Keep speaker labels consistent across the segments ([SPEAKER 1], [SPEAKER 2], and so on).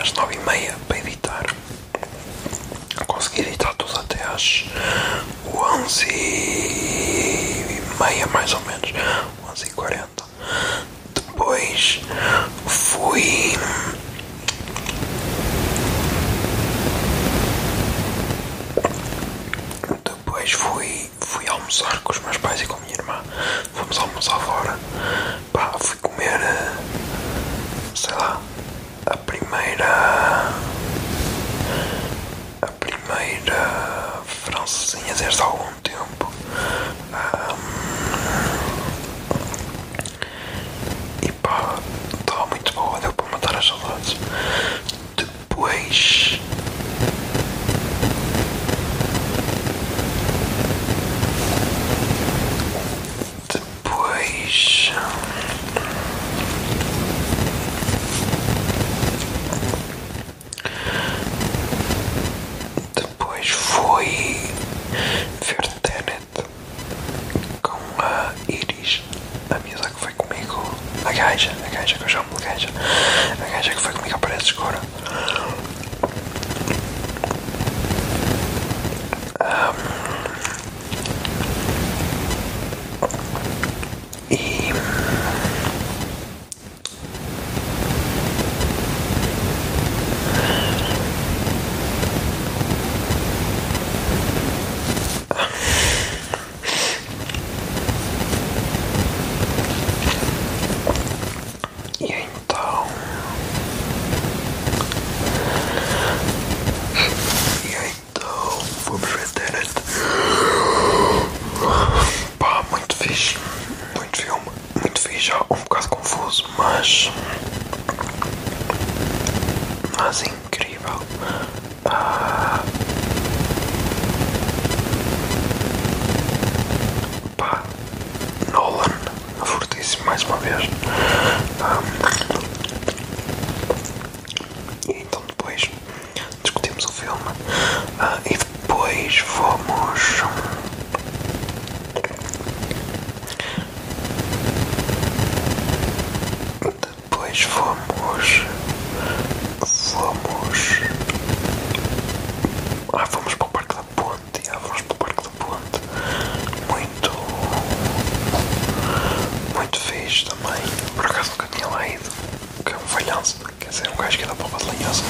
[SPEAKER 1] às 9h30 para editar. Consegui editar tudo até às 11 e meia mais ou menos 11 e 40 depois fui depois fui fui almoçar com os meus pais e com a minha irmã fomos almoçar fora pá, fui comer eh, sei lá a primeira a primeira francesinha desde há algum tempo. Ahm, e pá, estava muito boa, deu para matar as saudades. Depois. Depois. Depois fui ver Tenet com a Iris, a miúda que foi comigo, a gaja, a gaja que eu chamo de gaja, a gaja que foi comigo a parede. Ahm. E E então. E então. Vamos ver Tenet. Pá, muito fixe. Muito filme. Muito fixe. Já um bocado confuso, mas. Mas incrível. Ah, pá. Nolan. Fortíssimo mais uma vez. Ah, e então depois discutimos o filme ah, e depois fomos. Depois fomos. Fomos. Ah, fomos para o Parque da Ponte. Ah, fomos para o Parque da Ponte. Muito. Muito fixe também. Por acaso nunca tinha lá ido. Que é um falhanço. Quer dizer, um gajo que dá para o Badelanhoso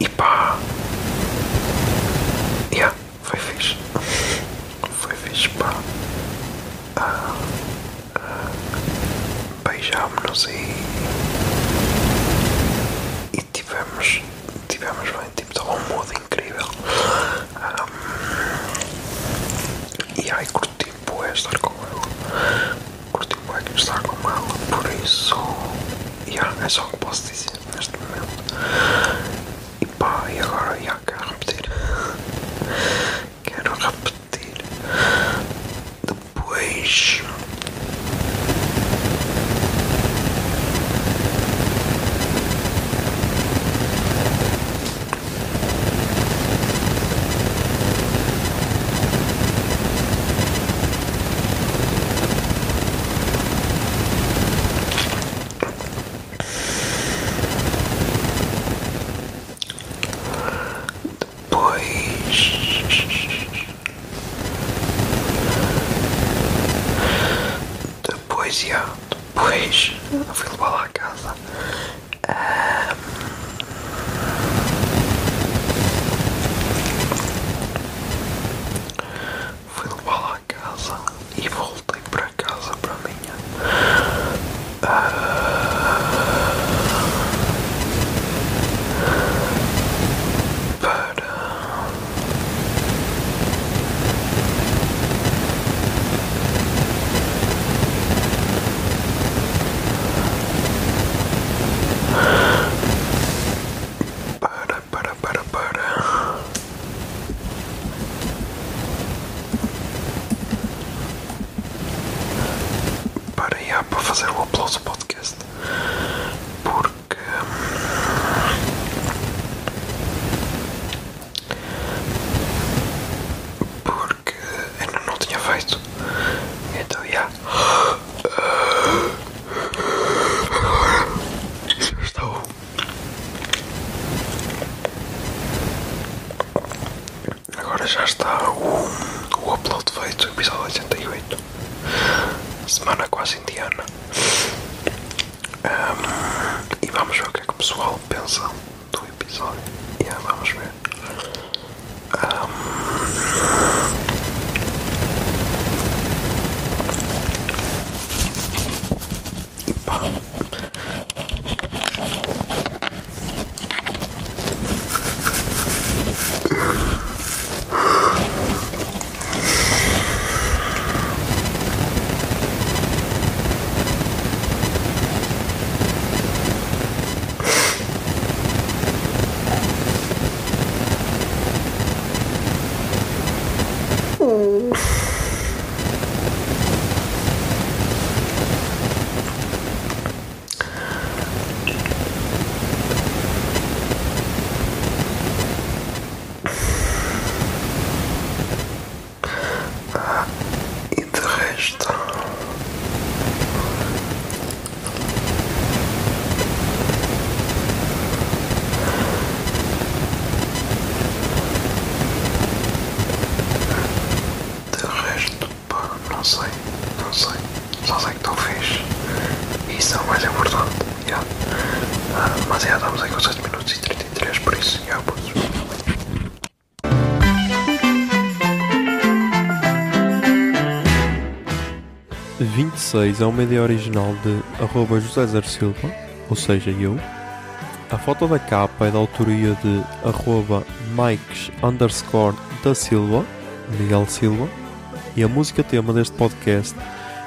[SPEAKER 1] E pá! Yeah, foi fixe. Foi fixe, pá. Ah, ah, Beijámonos e. E tivemos. Tivemos bem, tipo, Depois. Depois. Depois, já. Depois. Eu fui levá-la à casa. Fui levá-la à casa e voltei para casa para a minha. Para. Para, para, para, para. Para já para fazer o upload do podcast. Porque. Porque ainda não tinha feito. Então já. Já estou. Agora já está o, o upload feito, episódio 88. Semana quase indiana. Ahm, e vamos ver o que é que o pessoal pensa do episódio. Yeah, vamos ver. E Só sei que fixe. E isso é o mais importante. Yeah. Ah, mas já estamos aí com 7 minutos e 33, por isso, já, putos.
[SPEAKER 2] 26 é uma ideia original de arroba José Zer Silva, ou seja, eu. A foto da capa é da autoria de arroba Mikes underscore da Silva, Miguel Silva. E a música tema deste podcast